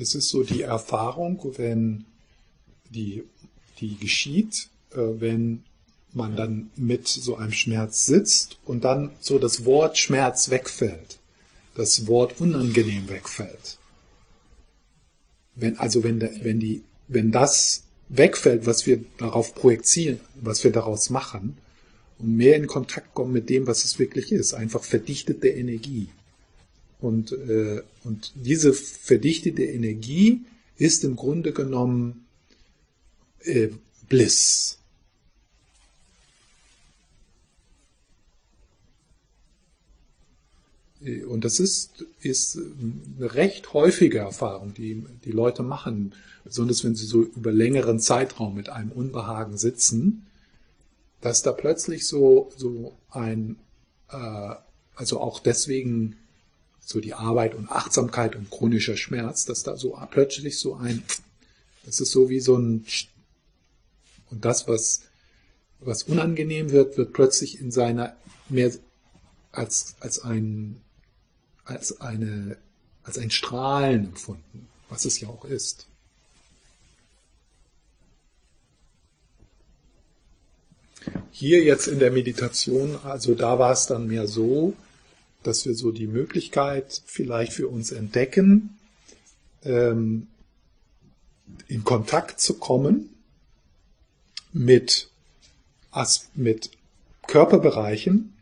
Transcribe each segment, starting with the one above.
es ist so die Erfahrung, wenn die, die geschieht, äh, wenn man dann mit so einem Schmerz sitzt und dann so das Wort Schmerz wegfällt, das Wort unangenehm wegfällt. Wenn, also wenn, wenn, die, wenn das wegfällt, was wir darauf projizieren, was wir daraus machen, und mehr in Kontakt kommen mit dem, was es wirklich ist, einfach verdichtete Energie. Und, äh, und diese verdichtete Energie ist im Grunde genommen äh, Bliss. Und das ist, ist eine recht häufige Erfahrung, die die Leute machen, besonders wenn sie so über längeren Zeitraum mit einem Unbehagen sitzen, dass da plötzlich so, so ein, äh, also auch deswegen so die Arbeit und Achtsamkeit und chronischer Schmerz, dass da so plötzlich so ein, das ist so wie so ein, und das, was, was unangenehm wird, wird plötzlich in seiner mehr als, als ein, als eine, als ein Strahlen empfunden, was es ja auch ist. Hier jetzt in der Meditation, also da war es dann mehr so, dass wir so die Möglichkeit vielleicht für uns entdecken, ähm, in Kontakt zu kommen mit, mit Körperbereichen,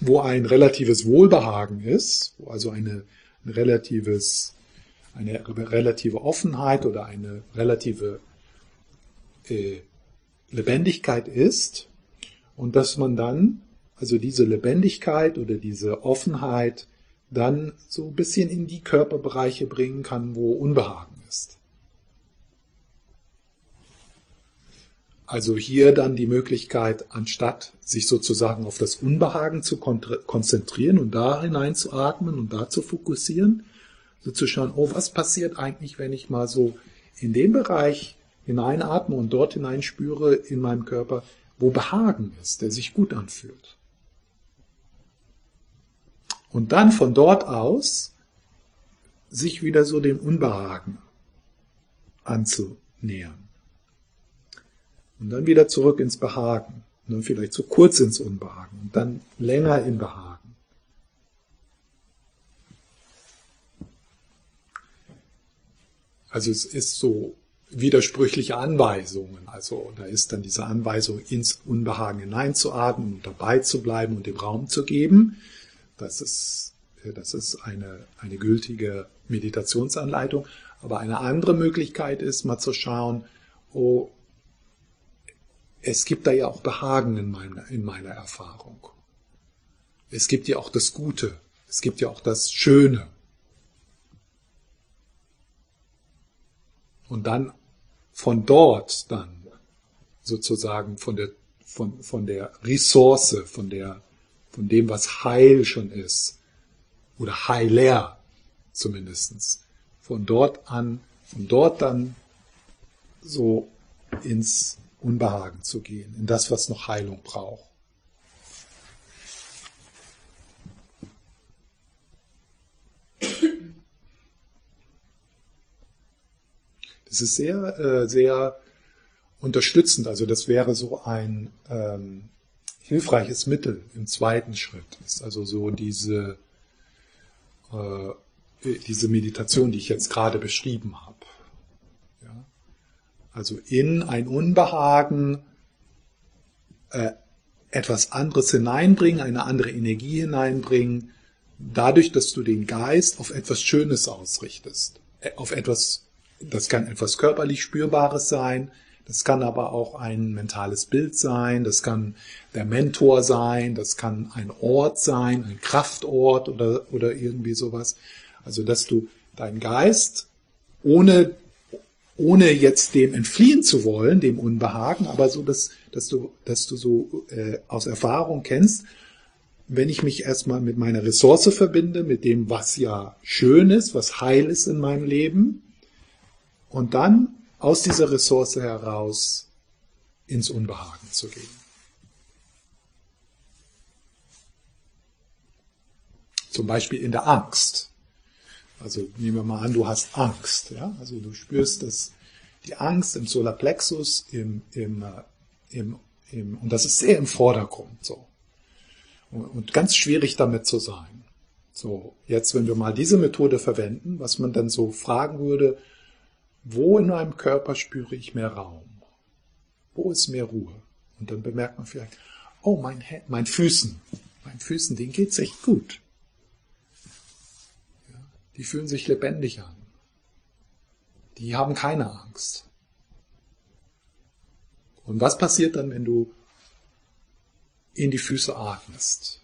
wo ein relatives Wohlbehagen ist, wo also eine, ein relatives, eine relative Offenheit oder eine relative äh, Lebendigkeit ist und dass man dann also diese Lebendigkeit oder diese Offenheit dann so ein bisschen in die Körperbereiche bringen kann, wo Unbehagen ist. Also hier dann die Möglichkeit, anstatt sich sozusagen auf das Unbehagen zu konzentrieren und da hineinzuatmen und da zu fokussieren, so zu schauen, oh, was passiert eigentlich, wenn ich mal so in den Bereich hineinatme und dort hineinspüre in meinem Körper, wo Behagen ist, der sich gut anfühlt. Und dann von dort aus sich wieder so dem Unbehagen anzunähern. Und dann wieder zurück ins Behagen. Und dann vielleicht so kurz ins Unbehagen und dann länger in Behagen. Also es ist so widersprüchliche Anweisungen. Also da ist dann diese Anweisung, ins Unbehagen hineinzuatmen und dabei zu bleiben und dem Raum zu geben. Das ist, das ist eine, eine gültige Meditationsanleitung. Aber eine andere Möglichkeit ist, mal zu schauen, oh, es gibt da ja auch Behagen in meiner, in meiner Erfahrung. Es gibt ja auch das Gute. Es gibt ja auch das Schöne. Und dann von dort dann sozusagen von der, von, von der Ressource, von der von dem, was heil schon ist, oder heiler zumindestens, von dort an, von dort dann so ins Unbehagen zu gehen, in das, was noch Heilung braucht. Das ist sehr, äh, sehr unterstützend. Also das wäre so ein ähm, hilfreiches Mittel im zweiten Schritt ist also so diese, äh, diese Meditation, die ich jetzt gerade beschrieben habe. Ja? Also in ein Unbehagen äh, etwas anderes hineinbringen, eine andere Energie hineinbringen, dadurch, dass du den Geist auf etwas Schönes ausrichtest, äh, auf etwas, das kann etwas körperlich Spürbares sein, das kann aber auch ein mentales Bild sein, das kann der Mentor sein, das kann ein Ort sein, ein Kraftort oder, oder irgendwie sowas. Also, dass du deinen Geist ohne, ohne jetzt dem entfliehen zu wollen, dem Unbehagen, aber so, dass, dass du, dass du so äh, aus Erfahrung kennst, wenn ich mich erstmal mit meiner Ressource verbinde, mit dem, was ja schön ist, was heil ist in meinem Leben, und dann aus dieser Ressource heraus ins Unbehagen zu gehen. Zum Beispiel in der Angst. Also nehmen wir mal an, du hast Angst. Ja? Also du spürst dass die Angst im Solarplexus, im, im, äh, im, im, und das ist sehr im Vordergrund so. Und, und ganz schwierig damit zu sein. So, jetzt, wenn wir mal diese Methode verwenden, was man dann so fragen würde, wo in meinem Körper spüre ich mehr Raum? Wo ist mehr Ruhe? Und dann bemerkt man vielleicht, oh, mein, mein Füßen, mein Füßen, denen geht's echt gut. Ja, die fühlen sich lebendig an. Die haben keine Angst. Und was passiert dann, wenn du in die Füße atmest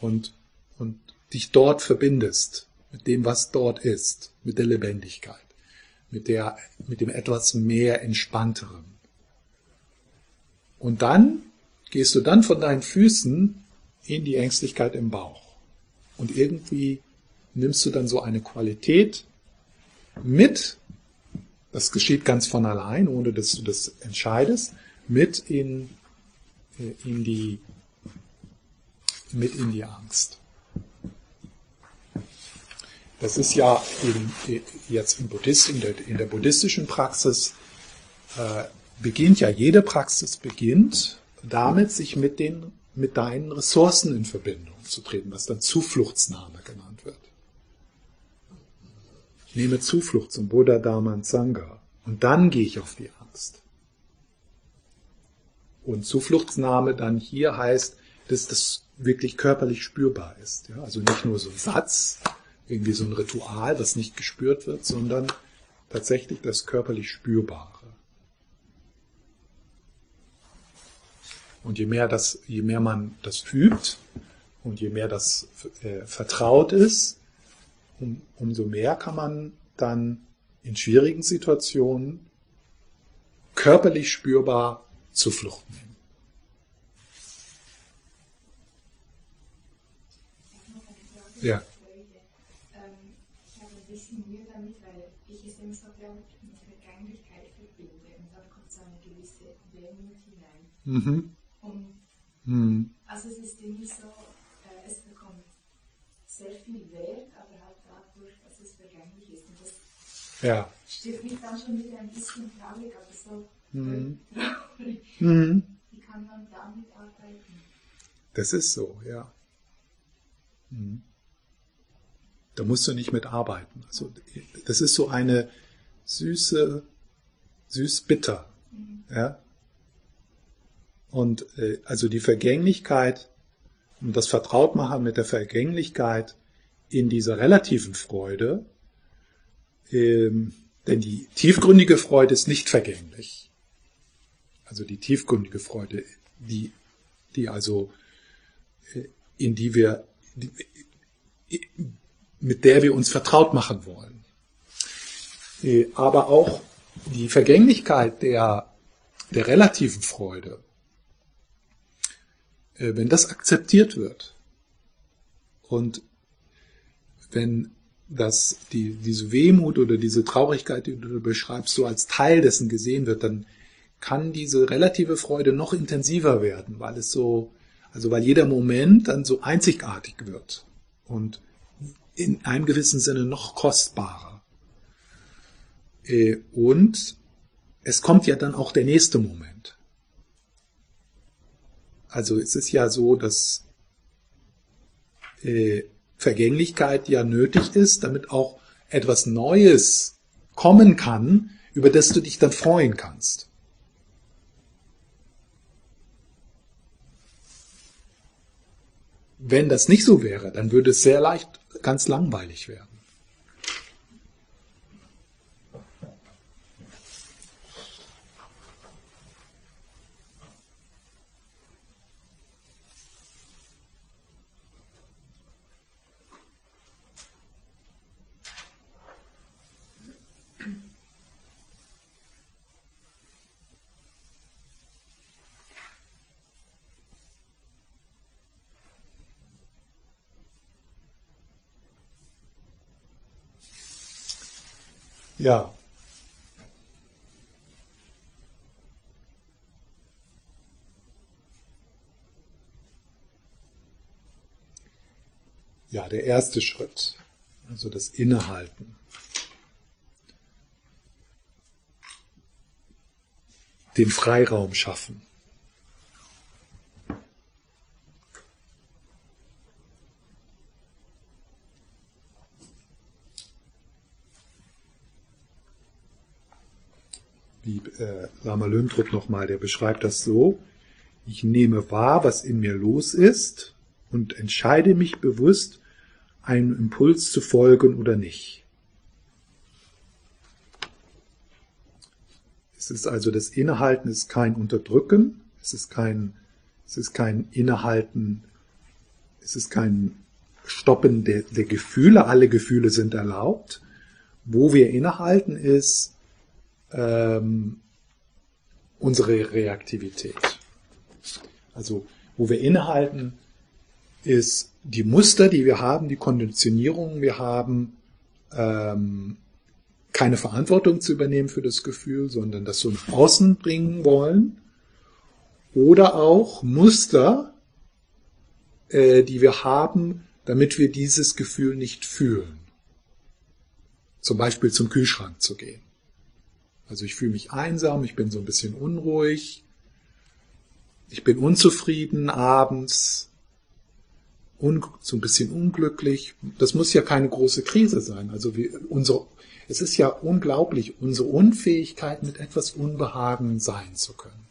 und, und dich dort verbindest mit dem, was dort ist, mit der Lebendigkeit, mit, der, mit dem etwas mehr Entspannteren. Und dann gehst du dann von deinen Füßen in die Ängstlichkeit im Bauch. Und irgendwie nimmst du dann so eine Qualität mit, das geschieht ganz von allein, ohne dass du das entscheidest, mit in, äh, in die, mit in die Angst. Das ist ja in, jetzt im Buddhist, in, der, in der buddhistischen Praxis äh, beginnt ja jede Praxis beginnt damit, sich mit den mit deinen Ressourcen in Verbindung zu treten, was dann Zufluchtsnahme genannt wird. Ich nehme Zuflucht zum Buddha, Dharma und Sangha und dann gehe ich auf die Angst. Und Zufluchtsnahme dann hier heißt, dass das wirklich körperlich spürbar ist. Ja? Also nicht nur so ein Satz, irgendwie so ein Ritual, das nicht gespürt wird, sondern tatsächlich das körperlich Spürbare. Und je mehr, das, je mehr man das übt und je mehr das äh, vertraut ist, um, umso mehr kann man dann in schwierigen Situationen körperlich spürbar Zuflucht nehmen. Ja. Mhm. Mhm. Also es ist irgendwie so, äh, es bekommt sehr viel Wert, aber halt dadurch, dass es vergänglich ist. Und das ja. stimmt mich dann schon wieder ein bisschen traurig, aber so mhm. traurig. Mhm. Wie kann man damit arbeiten? Das ist so, ja. Mhm. Da musst du nicht mit arbeiten. Also, das ist so eine süße, süß-bitter. Mhm. Ja? Und äh, also die Vergänglichkeit und das Vertrautmachen mit der Vergänglichkeit in dieser relativen Freude, ähm, denn die tiefgründige Freude ist nicht vergänglich. Also die tiefgründige Freude, die, die also, äh, in die wir, die, mit der wir uns vertraut machen wollen. Äh, aber auch die Vergänglichkeit der, der relativen Freude, wenn das akzeptiert wird und wenn das, die, diese Wehmut oder diese Traurigkeit, die du beschreibst, so als Teil dessen gesehen wird, dann kann diese relative Freude noch intensiver werden, weil es so, also weil jeder Moment dann so einzigartig wird und in einem gewissen Sinne noch kostbarer. Äh, und es kommt ja dann auch der nächste Moment. Also es ist ja so, dass äh, Vergänglichkeit ja nötig ist, damit auch etwas Neues kommen kann, über das du dich dann freuen kannst. Wenn das nicht so wäre, dann würde es sehr leicht ganz langweilig werden. Ja. Ja, der erste Schritt. Also das Innehalten. Den Freiraum schaffen. Wie Lama Löntrup nochmal, der beschreibt das so, ich nehme wahr, was in mir los ist und entscheide mich bewusst, einem Impuls zu folgen oder nicht. Es ist also das Innehalten ist kein Unterdrücken, es ist kein, es ist kein Innehalten, es ist kein Stoppen der, der Gefühle, alle Gefühle sind erlaubt. Wo wir innehalten ist ähm, unsere Reaktivität. Also wo wir innehalten ist die Muster, die wir haben, die Konditionierungen, wir haben, ähm, keine Verantwortung zu übernehmen für das Gefühl, sondern das so nach außen bringen wollen. Oder auch Muster, äh, die wir haben, damit wir dieses Gefühl nicht fühlen. Zum Beispiel zum Kühlschrank zu gehen. Also ich fühle mich einsam, ich bin so ein bisschen unruhig, ich bin unzufrieden abends, un, so ein bisschen unglücklich. Das muss ja keine große Krise sein. Also wir, unsere, es ist ja unglaublich, unsere Unfähigkeit, mit etwas Unbehagen sein zu können.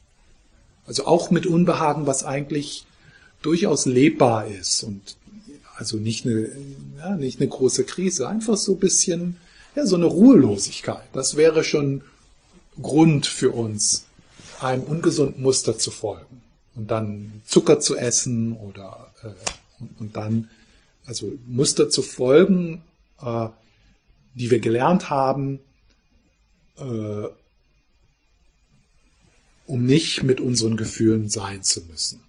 Also auch mit Unbehagen, was eigentlich durchaus lebbar ist und also nicht eine, ja, nicht eine große Krise, einfach so ein bisschen, ja, so eine Ruhelosigkeit. Das wäre schon Grund für uns, einem ungesunden Muster zu folgen und dann Zucker zu essen oder äh, und, dann also Muster zu folgen, äh, die wir gelernt haben, äh, um nicht mit unseren Gefühlen sein zu müssen.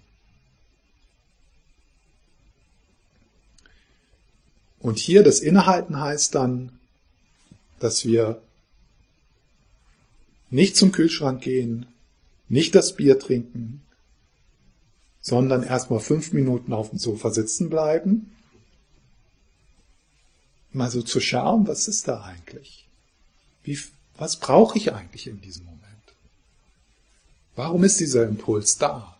Und hier das Innehalten heißt dann, dass wir nicht zum Kühlschrank gehen, nicht das Bier trinken, sondern erstmal fünf Minuten auf dem Sofa sitzen bleiben, mal so zu schauen, was ist da eigentlich? Wie, was brauche ich eigentlich in diesem Moment? Warum ist dieser Impuls da?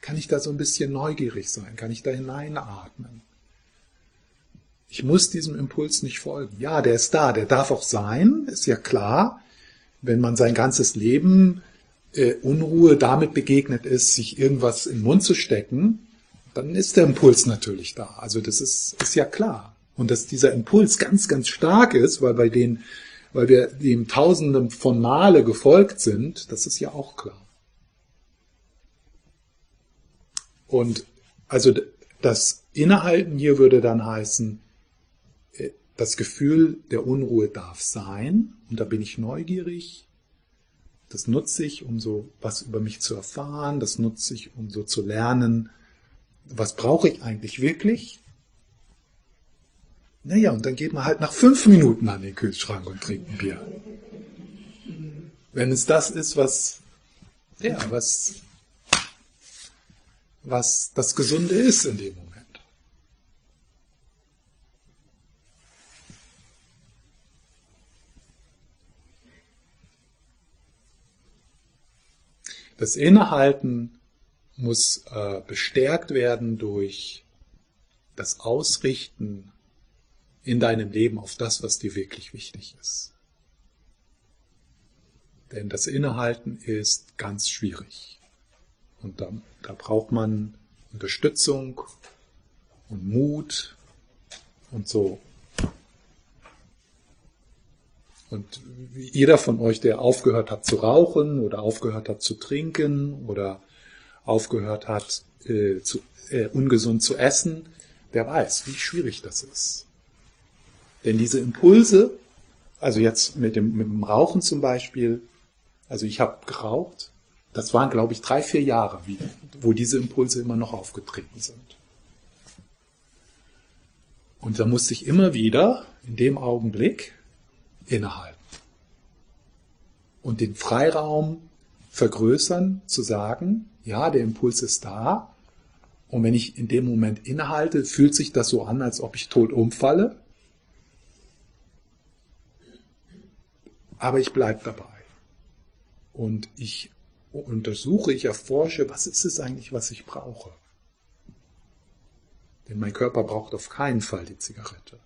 Kann ich da so ein bisschen neugierig sein? Kann ich da hineinatmen? Ich muss diesem Impuls nicht folgen. Ja, der ist da, der darf auch sein, ist ja klar. Wenn man sein ganzes Leben äh, Unruhe damit begegnet ist, sich irgendwas im Mund zu stecken, dann ist der Impuls natürlich da. Also das ist, ist ja klar. Und dass dieser Impuls ganz, ganz stark ist, weil bei den, weil wir dem Tausenden von Male gefolgt sind, das ist ja auch klar. Und also das Innehalten hier würde dann heißen, das Gefühl der Unruhe darf sein, und da bin ich neugierig, das nutze ich, um so was über mich zu erfahren. Das nutze ich, um so zu lernen, was brauche ich eigentlich wirklich? Naja, und dann geht man halt nach fünf Minuten an den Kühlschrank und trinkt ein Bier. Wenn es das ist, was, ja, was, was das Gesunde ist in dem Moment. Das Innehalten muss äh, bestärkt werden durch das Ausrichten in deinem Leben auf das, was dir wirklich wichtig ist. Denn das Innehalten ist ganz schwierig. Und da, da braucht man Unterstützung und Mut und so Und jeder von euch, der aufgehört hat zu rauchen oder aufgehört hat zu trinken oder aufgehört hat, äh, zu, äh, ungesund zu essen, der weiß, wie schwierig das ist. Denn diese Impulse, also jetzt mit dem, mit dem Rauchen zum Beispiel, also ich habe geraucht, das waren, glaube ich, drei, vier Jahre, wie, wo diese Impulse immer noch aufgetreten sind. Und da musste ich immer wieder in dem Augenblick innehalten und den Freiraum vergrößern, zu sagen, ja, der Impuls ist da. Und wenn ich in dem Moment innehalte, fühlt sich das so an, als ob ich tot umfalle. Aber ich bleibe dabei. Und ich untersuche, ich erforsche, was ist es eigentlich, was ich brauche. Denn mein Körper braucht auf keinen Fall die Zigarette.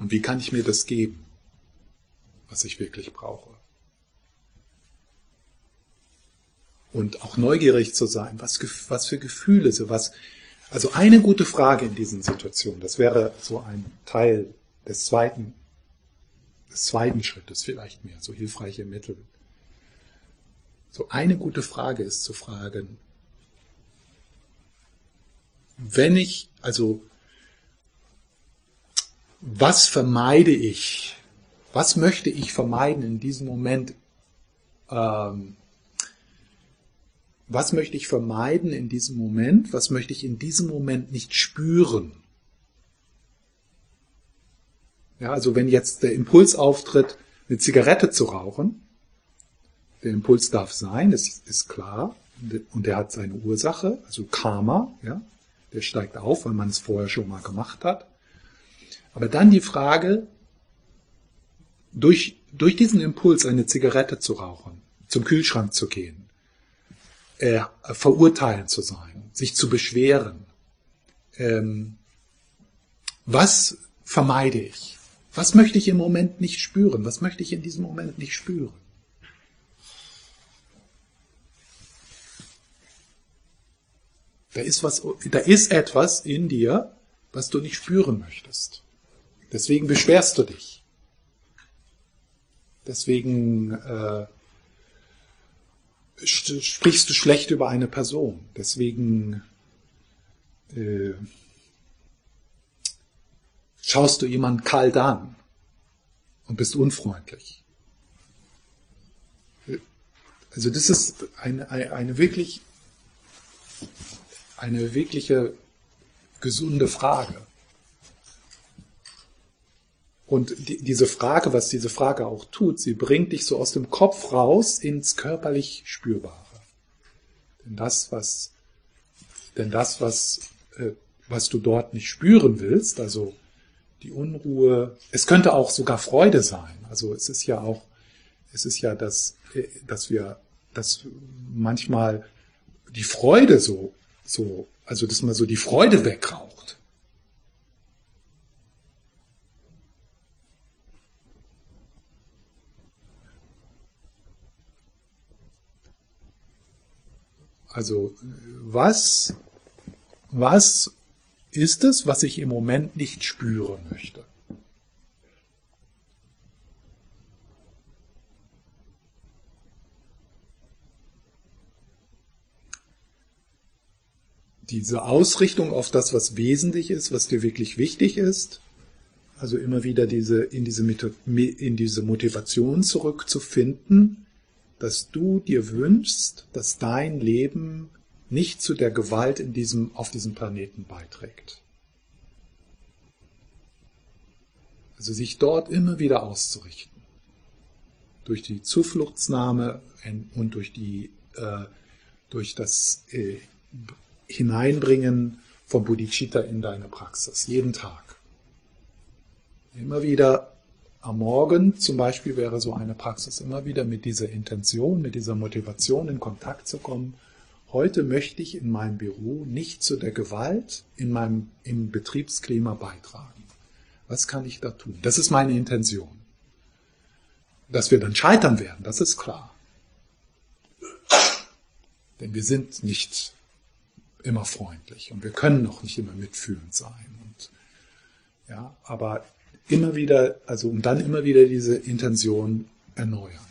Und wie kann ich mir das geben, was ich wirklich brauche? Und auch neugierig zu sein, was, was für Gefühle, so was. Also eine gute Frage in diesen Situationen, das wäre so ein Teil des zweiten, des zweiten Schrittes vielleicht mehr, so hilfreiche Mittel. So eine gute Frage ist zu fragen, wenn ich, also was vermeide ich? Was möchte ich vermeiden in diesem Moment? Ähm, was möchte ich vermeiden in diesem Moment? Was möchte ich in diesem Moment nicht spüren? Ja, also wenn jetzt der Impuls auftritt, eine Zigarette zu rauchen, der Impuls darf sein, das ist klar, und der hat seine Ursache, also Karma, ja, der steigt auf, weil man es vorher schon mal gemacht hat. Aber dann die Frage, durch, durch diesen Impuls eine Zigarette zu rauchen, zum Kühlschrank zu gehen, äh, verurteilen zu sein, sich zu beschweren, ähm, was vermeide ich? Was möchte ich im Moment nicht spüren? Was möchte ich in diesem Moment nicht spüren? Da ist was, da ist etwas in dir, was du nicht spüren möchtest. Deswegen beschwerst du dich. Deswegen äh, sprichst du schlecht über eine Person. Deswegen äh, schaust du jemanden kalt an und bist unfreundlich. Also das ist eine, eine, eine wirklich eine wirkliche gesunde Frage. Und die, diese Frage, was diese Frage auch tut, sie bringt dich so aus dem Kopf raus ins körperlich Spürbare. Denn das, was, denn das, was, äh, was du dort nicht spüren willst, also die Unruhe, es könnte auch sogar Freude sein. Also es ist ja auch, es ist ja das, äh, dass wir, dass manchmal die Freude so so, also dass man so die Freude wegraucht. Also was, was ist es, was ich im Moment nicht spüren möchte? diese Ausrichtung auf das, was wesentlich ist, was dir wirklich wichtig ist, also immer wieder diese, in, diese, in diese Motivation zurückzufinden, dass du dir wünschst, dass dein Leben nicht zu der Gewalt in diesem, auf diesem Planeten beiträgt. Also sich dort immer wieder auszurichten. Durch die Zufluchtsnahme und durch die, äh, durch das äh, Hineinbringen von Bodhicitta in deine Praxis, jeden Tag. Immer wieder am Morgen zum Beispiel wäre so eine Praxis, immer wieder mit dieser Intention, mit dieser Motivation in Kontakt zu kommen. Heute möchte ich in meinem Büro nicht zu der Gewalt in meinem, im Betriebsklima beitragen. Was kann ich da tun? Das ist meine Intention. Dass wir dann scheitern werden, das ist klar. Denn wir sind nicht immer freundlich und wir können auch nicht immer mitfühlend sein. Und, ja, aber immer wieder, also und dann immer wieder diese Intention erneuern.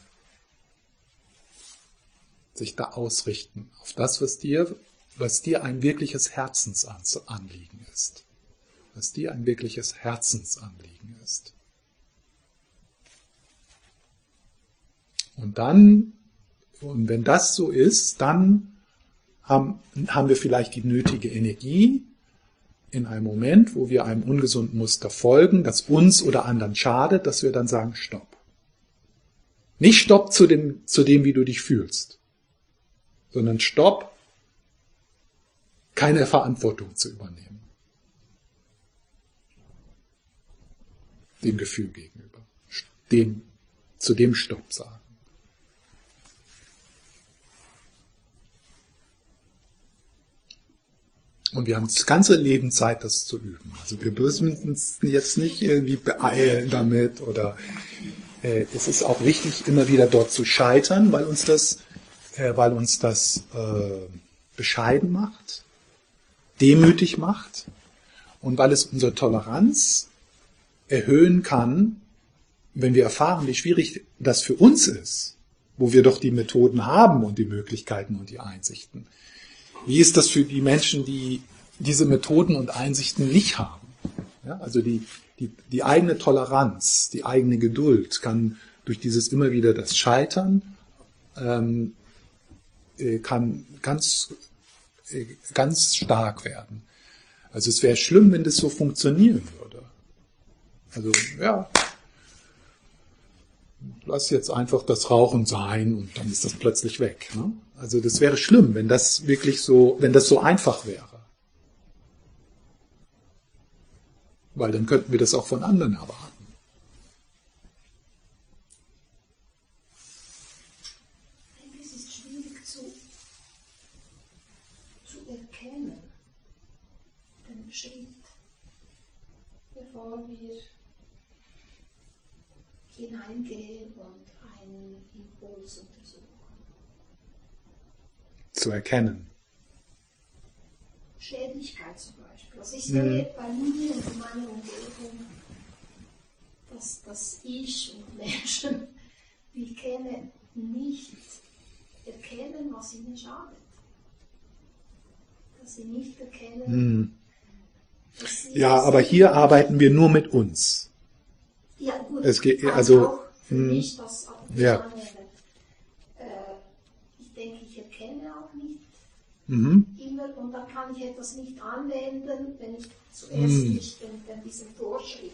Sich da ausrichten auf das, was dir, was dir ein wirkliches Herzensanliegen ist. Was dir ein wirkliches Herzensanliegen ist. Und dann, und wenn das so ist, dann haben, haben wir vielleicht die nötige Energie in einem Moment, wo wir einem ungesunden Muster folgen, das uns oder anderen schadet, dass wir dann sagen, stopp. Nicht stopp zu dem, zu dem, wie du dich fühlst, sondern stopp, keine Verantwortung zu übernehmen. dem Gefühl gegenüber. Dem, zu dem Stopp sagen. Und wir haben das ganze Leben Zeit, das zu üben. Also wir müssen uns jetzt nicht irgendwie beeilen damit oder äh, es ist auch wichtig, immer wieder dort zu scheitern, weil uns das, äh, weil uns das äh, bescheiden macht, demütig macht und weil es unsere Toleranz erhöhen kann, wenn wir erfahren, wie schwierig das für uns ist, wo wir doch die Methoden haben und die Möglichkeiten und die Einsichten. Wie ist das für die Menschen, die diese Methoden und Einsichten nicht haben? Ja, also die, die, die eigene Toleranz, die eigene Geduld kann durch dieses immer wieder das Scheitern ähm, äh, kann ganz, äh, ganz stark werden. Also es wäre schlimm, wenn das so funktionieren würde. Also ja, lass jetzt einfach das Rauchen sein und dann ist das plötzlich weg. Ne? Also das wäre schlimm, wenn das wirklich so, wenn das so einfach wäre. Weil dann könnten wir das auch von anderen erwarten. Es ist schwierig zu, zu erkennen, den Schritt, bevor wir hineingehen und einen Impuls untersuchen. Zu erkennen. Schädlichkeit zum Beispiel. Also ich sehe mhm. bei mir und in meiner Umgebung, dass, dass ich und Menschen, die kenne, nicht erkennen, was ihnen schadet. Dass sie nicht erkennen. Mhm. Ja, aber hier arbeiten wir nur mit uns. Ja, gut. Es geht, also, auch für mh, mich das auch ja. Äh, ich denke, ich erkenne auch nicht mhm. immer und dann kann ich etwas nicht anwenden, wenn ich zuerst Mhm. nicht den, den, diesen Vorschritt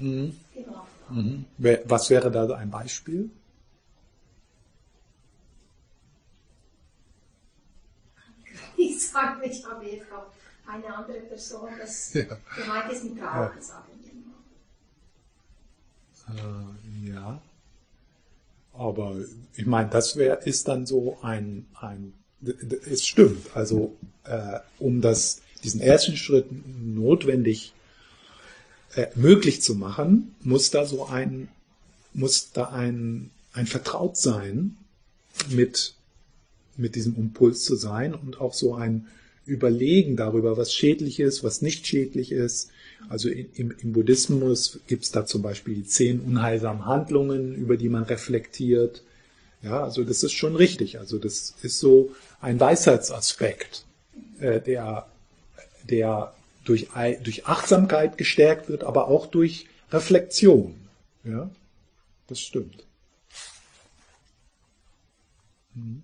Mhm. gemacht habe. Mhm. Was wäre da ein Beispiel? Ich sage, ich habe jetzt auch eine andere Person, das Ja. gemeint ist mit Rauchen, sagen wir mal. Äh, ja. Aber ich meine, das wär, ist dann so ein, ein es stimmt. Also äh, um das, diesen ersten Schritt notwendig äh, möglich zu machen, muss da so ein, muss da ein, ein Vertrautsein mit, mit diesem Impuls zu sein und auch so ein Überlegen darüber, was schädlich ist, was nicht schädlich ist. Also im, im Buddhismus gibt es da zum Beispiel die zehn unheilsamen Handlungen, über die man reflektiert. Ja, also das ist schon richtig. Also das ist so ein Weisheitsaspekt, äh, der, der durch, durch Achtsamkeit gestärkt wird, aber auch durch Reflexion. Ja, das stimmt. Mhm.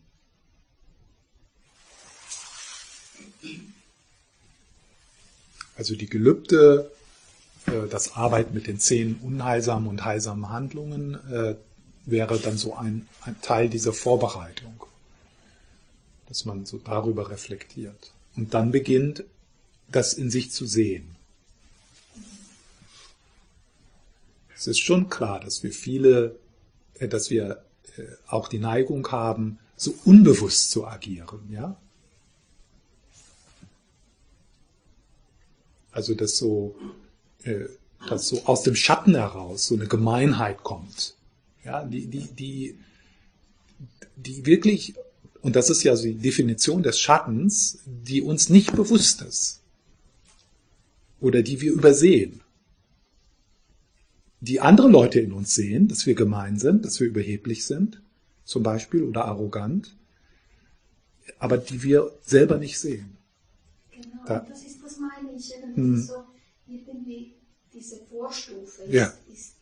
Also die Gelübde, äh, das Arbeiten mit den zehn unheilsamen und heilsamen Handlungen äh, wäre dann so ein, ein Teil dieser Vorbereitung, dass man so darüber reflektiert und dann beginnt, das in sich zu sehen. Es ist schon klar, dass wir viele, äh, dass wir auch die Neigung haben, so unbewusst zu agieren, ja? Also dass so, äh, dass so aus dem Schatten heraus so eine Gemeinheit kommt, ja, die, die, die, die wirklich, und das ist ja so die Definition des Schattens, die uns nicht bewusst ist. Oder die wir übersehen, die andere Leute in uns sehen, dass wir gemein sind, dass wir überheblich sind, zum Beispiel, oder arrogant, aber die wir selber nicht sehen. Genau, Da- das ist, das meine ich, irgendwie Hm. so, irgendwie diese Vorstufe ist, Ja. ist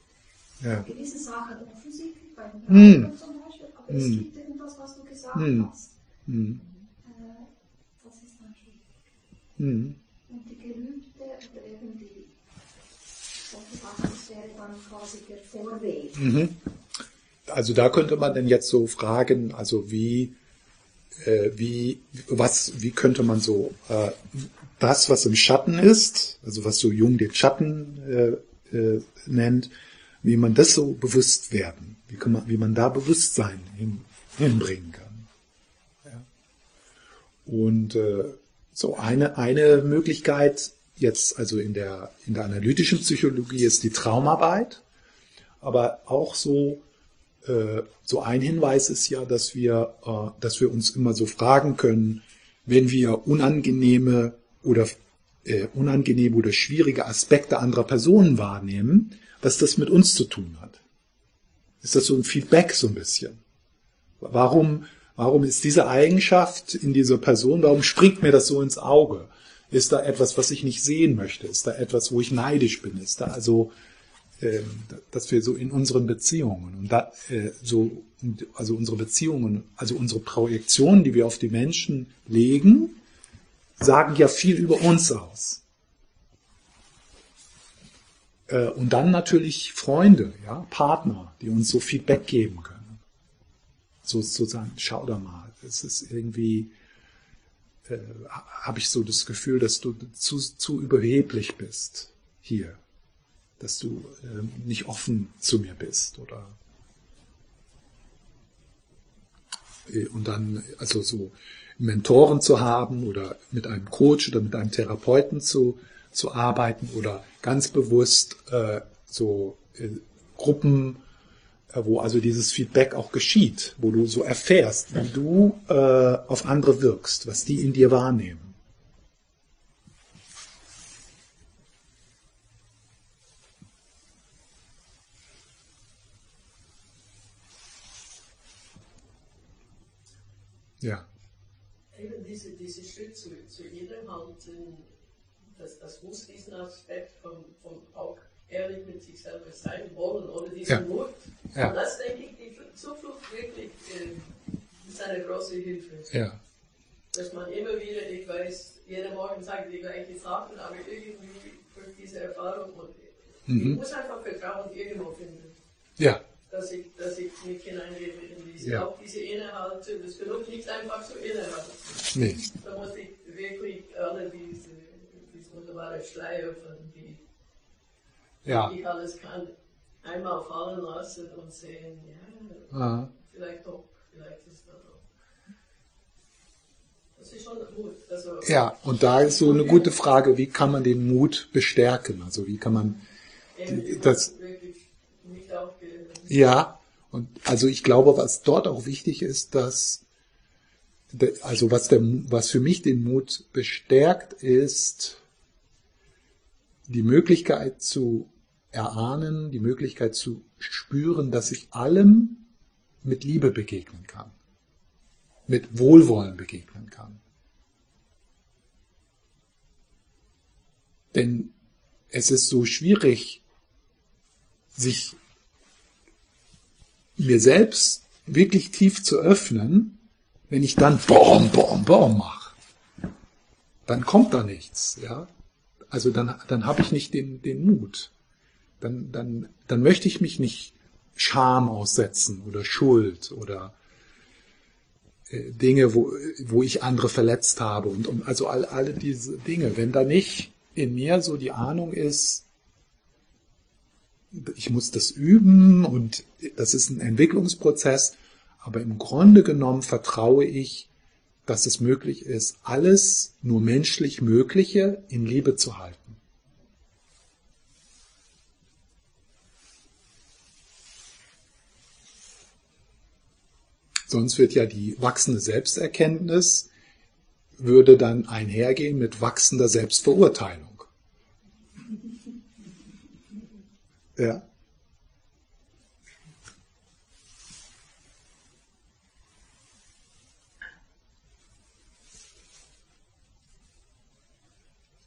Ja. gewisse Sachen offensichtlich, beim Hm. Rauchen zum Beispiel, aber es Hm. gibt irgendwas, was du gesagt Hm. hast. Hm. Äh, das ist dann schwierig. Hm. Und die Gelübde oder eben die solche Sachen, das wäre dann quasi der Vorweg. Mhm. Also da könnte man denn jetzt so fragen, also wie, äh, wie, was, wie könnte man so äh, das, was im Schatten ist, also was so Jung den Schatten äh, äh, nennt, wie man das so bewusst werden, wie, kann man, wie man da Bewusstsein hin, hinbringen kann. Ja. Und äh, so eine, eine Möglichkeit jetzt, also in der, in der analytischen Psychologie ist die Traumarbeit, aber auch so, so ein Hinweis ist ja, dass wir, äh, dass wir uns immer so fragen können, wenn wir unangenehme oder äh, unangenehme oder schwierige Aspekte anderer Personen wahrnehmen, was das mit uns zu tun hat. Ist das so ein Feedback so ein bisschen? Warum, warum ist diese Eigenschaft in dieser Person, warum springt mir das so ins Auge? Ist da etwas, was ich nicht sehen möchte? Ist da etwas, wo ich neidisch bin? Ist da also, äh, dass wir so in unseren Beziehungen und da, äh, so, also unsere Beziehungen, also unsere Projektionen, die wir auf die Menschen legen, sagen ja viel über uns aus. Äh, und dann natürlich Freunde, ja, Partner, die uns so Feedback geben können. So sozusagen, schau da mal, es ist irgendwie, äh, habe ich so das Gefühl, dass du zu, zu überheblich bist hier, dass du äh, nicht offen zu mir bist oder äh, und dann also so Mentoren zu haben oder mit einem Coach oder mit einem Therapeuten zu, zu arbeiten oder ganz bewusst äh, so äh, Gruppen, äh, wo also dieses Feedback auch geschieht, wo du so erfährst, wie du äh, auf andere wirkst, was die in dir wahrnehmen. Ja eben diese, diese Schritt zu, zu innehalten, das, das muss diesen Aspekt von, von auch ehrlich mit sich selber sein wollen oder diesen ja. Mut. Ja. Und das denke ich, die Zuflucht wirklich äh, ist eine große Hilfe. Ja. Dass man immer wieder, ich weiß, jeden Morgen sagt die gleichen Sachen, aber irgendwie durch diese Erfahrung und mhm. ich muss einfach Vertrauen irgendwo finden. Dass ich, dass ich mich hineinlebe in diese, ja. auch diese Innehalte. Das genug nicht einfach so innehalten. Nee. Da muss ich wirklich alle diese, diese wunderbare Schleier von die, ja. ich alles kann, einmal fallen lassen und sehen, ja, Aha. vielleicht doch, vielleicht ist das doch. Das ist schon Mut. Also, ja, und da ist so eine gute Frage, wie kann man den Mut bestärken? Also wie kann man das, ja, und also ich glaube, was dort auch wichtig ist, dass also was der was für mich den Mut bestärkt ist die Möglichkeit zu erahnen, die Möglichkeit zu spüren, dass ich allem mit Liebe begegnen kann, mit Wohlwollen begegnen kann. Denn es ist so schwierig, sich mir selbst wirklich tief zu öffnen, wenn ich dann Bom, Bom, Bom mache. Dann kommt da nichts, ja. Also dann, dann habe ich nicht den, den Mut. Dann, dann, dann möchte ich mich nicht Scham aussetzen oder Schuld oder äh, Dinge, wo, wo ich andere verletzt habe und, und also all, alle diese Dinge. Wenn da nicht in mir so die Ahnung ist, ich muss das üben und das ist ein Entwicklungsprozess, aber im Grunde genommen vertraue ich, dass es möglich ist, alles nur menschlich Mögliche in Liebe zu halten. Sonst wird ja die wachsende Selbsterkenntnis, würde dann einhergehen mit wachsender Selbstverurteilung. Ja.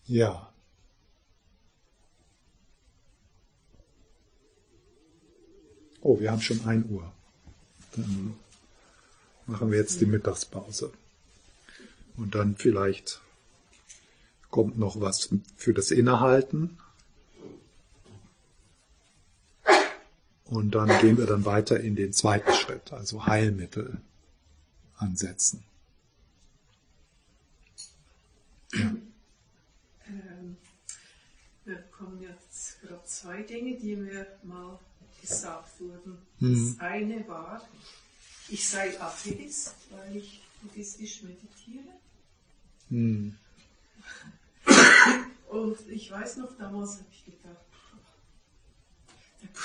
Ja. Oh, wir haben schon ein Uhr. Dann machen wir jetzt die Mittagspause. Und dann vielleicht kommt noch was für das Innehalten. Und dann gehen wir dann weiter in den zweiten Schritt, also Heilmittel ansetzen. Ja. Ähm, wir kommen jetzt gerade zwei Dinge, die mir mal gesagt wurden. Mhm. Das eine war, ich sei Atheist, weil ich buddhistisch meditiere. Mhm. Und ich weiß noch, damals habe ich gedacht,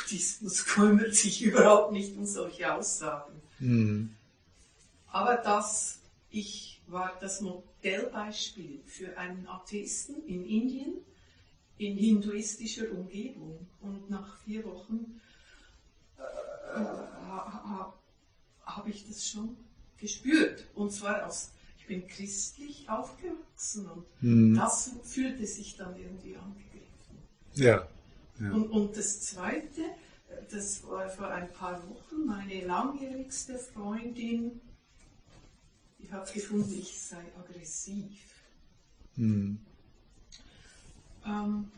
Buddhismus kümmert sich überhaupt nicht um solche Aussagen. Mhm. Aber das, ich war das Modellbeispiel für einen Atheisten in Indien, in hinduistischer Umgebung. Und nach vier Wochen äh, habe hab ich das schon gespürt. Und zwar aus, ich bin christlich aufgewachsen und mhm. das fühlte sich dann irgendwie angegriffen. Ja. Ja. Und, und das Zweite, das war vor ein paar Wochen, meine langjährigste Freundin, die hat gefunden, ich sei aggressiv. Mhm. Ähm,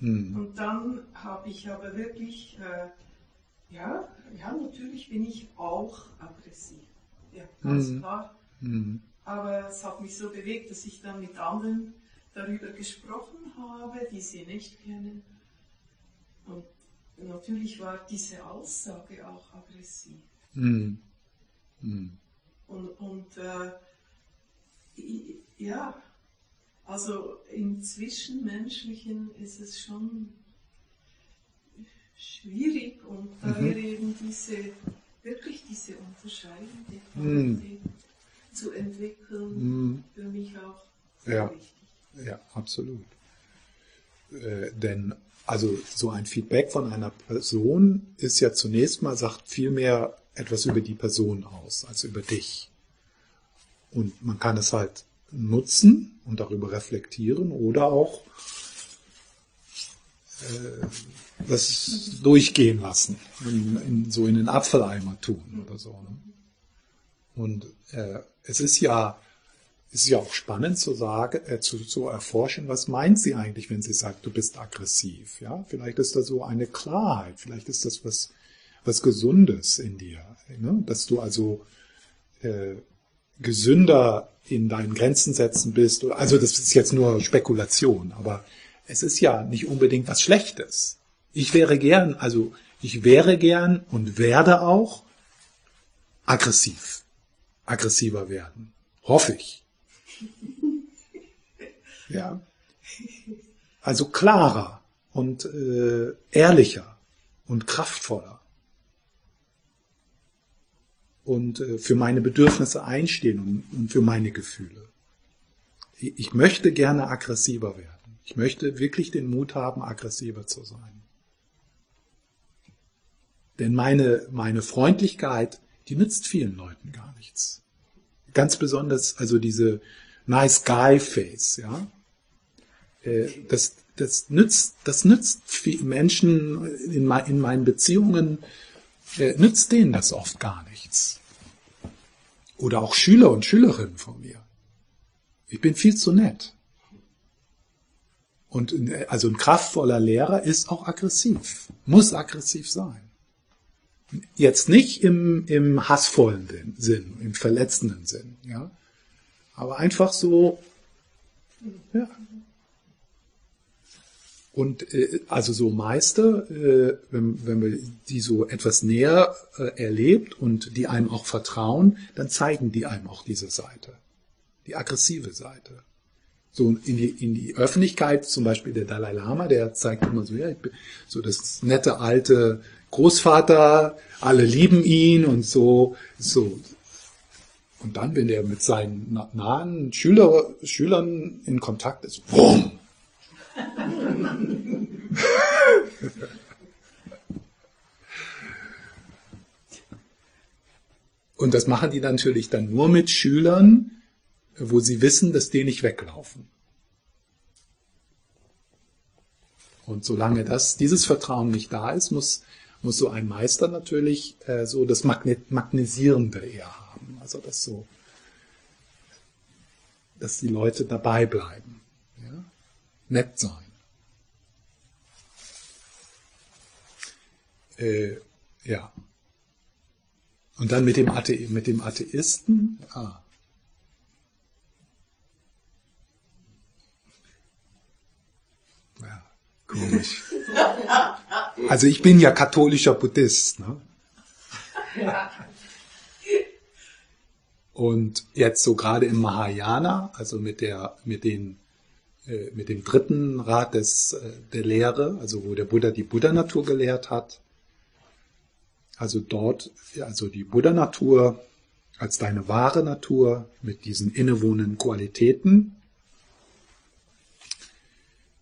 mhm. Und dann habe ich aber wirklich, äh, ja, ja, natürlich bin ich auch aggressiv. Ja, ganz mhm. klar. Mhm. Aber es hat mich so bewegt, dass ich dann mit anderen darüber gesprochen habe, die sie nicht kennen. Und natürlich war diese Aussage auch aggressiv. Mhm. Mhm. Und, und äh, ja, also im Zwischenmenschlichen ist es schon schwierig und da mhm. wäre eben diese, wirklich diese unterscheidende Qualität mhm. zu entwickeln, mhm. für mich auch ja. wichtig. Ja, absolut. Äh, denn also so ein Feedback von einer Person ist ja zunächst mal, sagt viel mehr etwas über die Person aus als über dich. Und man kann es halt nutzen und darüber reflektieren oder auch äh, das durchgehen lassen, in, in, so in den Apfeleimer tun oder so. Ne? Und äh, es ist ja, es ist ja auch spannend zu sagen, äh, zu, zu erforschen, was meint sie eigentlich, wenn sie sagt, du bist aggressiv. Ja, vielleicht ist da so eine Klarheit, vielleicht ist das was, was Gesundes in dir, ne? dass du also äh, gesünder in deinen Grenzen setzen bist. Also das ist jetzt nur Spekulation, aber es ist ja nicht unbedingt was Schlechtes. Ich wäre gern, also ich wäre gern und werde auch aggressiv, aggressiver werden. Hoffe ich. Ja. Also klarer und äh, ehrlicher und kraftvoller. Und äh, für meine Bedürfnisse einstehen und, und für meine Gefühle. Ich möchte gerne aggressiver werden. Ich möchte wirklich den Mut haben, aggressiver zu sein. Denn meine, meine Freundlichkeit, die nützt vielen Leuten gar nichts. Ganz besonders, also diese nice guy face, ja. Äh, das, das nützt, das nützt Menschen in, in meinen Beziehungen, äh, nützt denen das oft gar nichts. Oder auch Schüler und Schülerinnen von mir. Ich bin viel zu nett. Und also ein kraftvoller Lehrer ist auch aggressiv, muss aggressiv sein. Jetzt nicht im, im hassvollen Sinn, im verletzenden Sinn, ja. Aber einfach so, ja. Und äh, also so Meister, äh, wenn, wenn man die so etwas näher äh, erlebt und die einem auch vertrauen, dann zeigen die einem auch diese Seite, die aggressive Seite so in die, in die Öffentlichkeit, zum Beispiel der Dalai Lama, der zeigt immer so, ja, ich bin so das nette alte Großvater, alle lieben ihn und so, so. Und dann, wenn er mit seinen nahen Schüler, Schülern in Kontakt ist, boom! Und das machen die natürlich dann nur mit Schülern, wo sie wissen, dass die nicht weglaufen. Und solange das, dieses Vertrauen nicht da ist, muss, muss so ein Meister natürlich äh, so das Magnet, Magnesierende eher haben. Also das so, dass die Leute dabei bleiben. Ja? Nett sein. Äh, ja. Und dann mit dem, Athe mit dem Atheisten, ah, Ja, komisch. Also ich bin ja katholischer Buddhist. Ne? Ja. Und jetzt so gerade im Mahayana, also mit der, mit den, äh, mit dem dritten Rat des, äh, der Lehre, also wo der Buddha die Buddha-Natur gelehrt hat. Also dort, also die Buddha-Natur als deine wahre Natur mit diesen innewohnenden Qualitäten.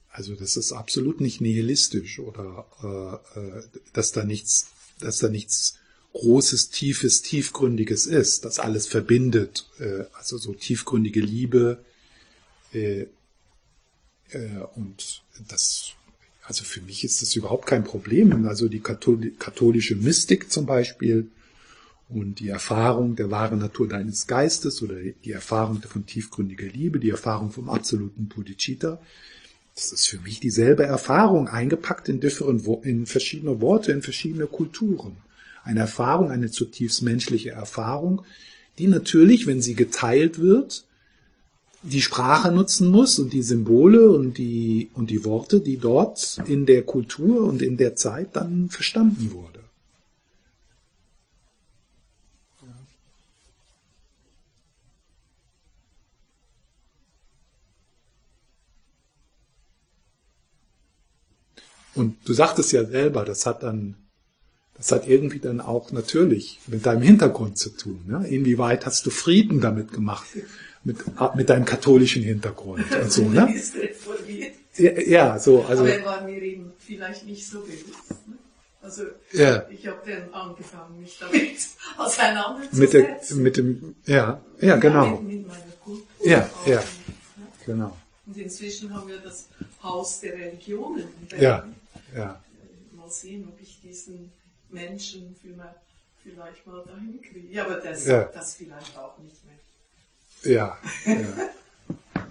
Also das ist absolut nicht nihilistisch oder äh, äh dass da nichts, dass da nichts Großes, Tiefes, Tiefgründiges ist, das alles verbindet. Äh, also so tiefgründige Liebe äh, äh, und das, also für mich ist das überhaupt kein Problem. Also die katholische Mystik zum Beispiel und die Erfahrung der wahren Natur deines Geistes oder die Erfahrung von tiefgründiger Liebe, die Erfahrung vom absoluten Bodhicitta, das ist für mich dieselbe Erfahrung, eingepackt in, in verschiedene Worte, in verschiedene Kulturen eine Erfahrung, eine zutiefst menschliche Erfahrung, die natürlich, wenn sie geteilt wird, die Sprache nutzen muss und die Symbole und die, und die Worte, die dort in der Kultur und in der Zeit dann verstanden wurde. Und du sagtest ja selber, das hat dann das hat irgendwie dann auch natürlich mit deinem Hintergrund zu tun. Ne? Inwieweit hast du Frieden damit gemacht, mit, mit deinem katholischen Hintergrund und so, ne? Ja, ja, so, also. Aber er war mir eben vielleicht nicht so bewusst. Ne? Also, ja. ich habe dann angefangen, mich damit auseinanderzusetzen. Mit, der, mit dem, ja, ja, genau. Mit meiner Kultur ja, ja, ne? genau. Und inzwischen haben wir das Haus der Religionen. Ja, ja. Mal sehen, ob ich diesen Menschen vielleicht mal dahin kriegen. Ja, aber das, ja. das vielleicht auch nicht mehr. Ja, ja.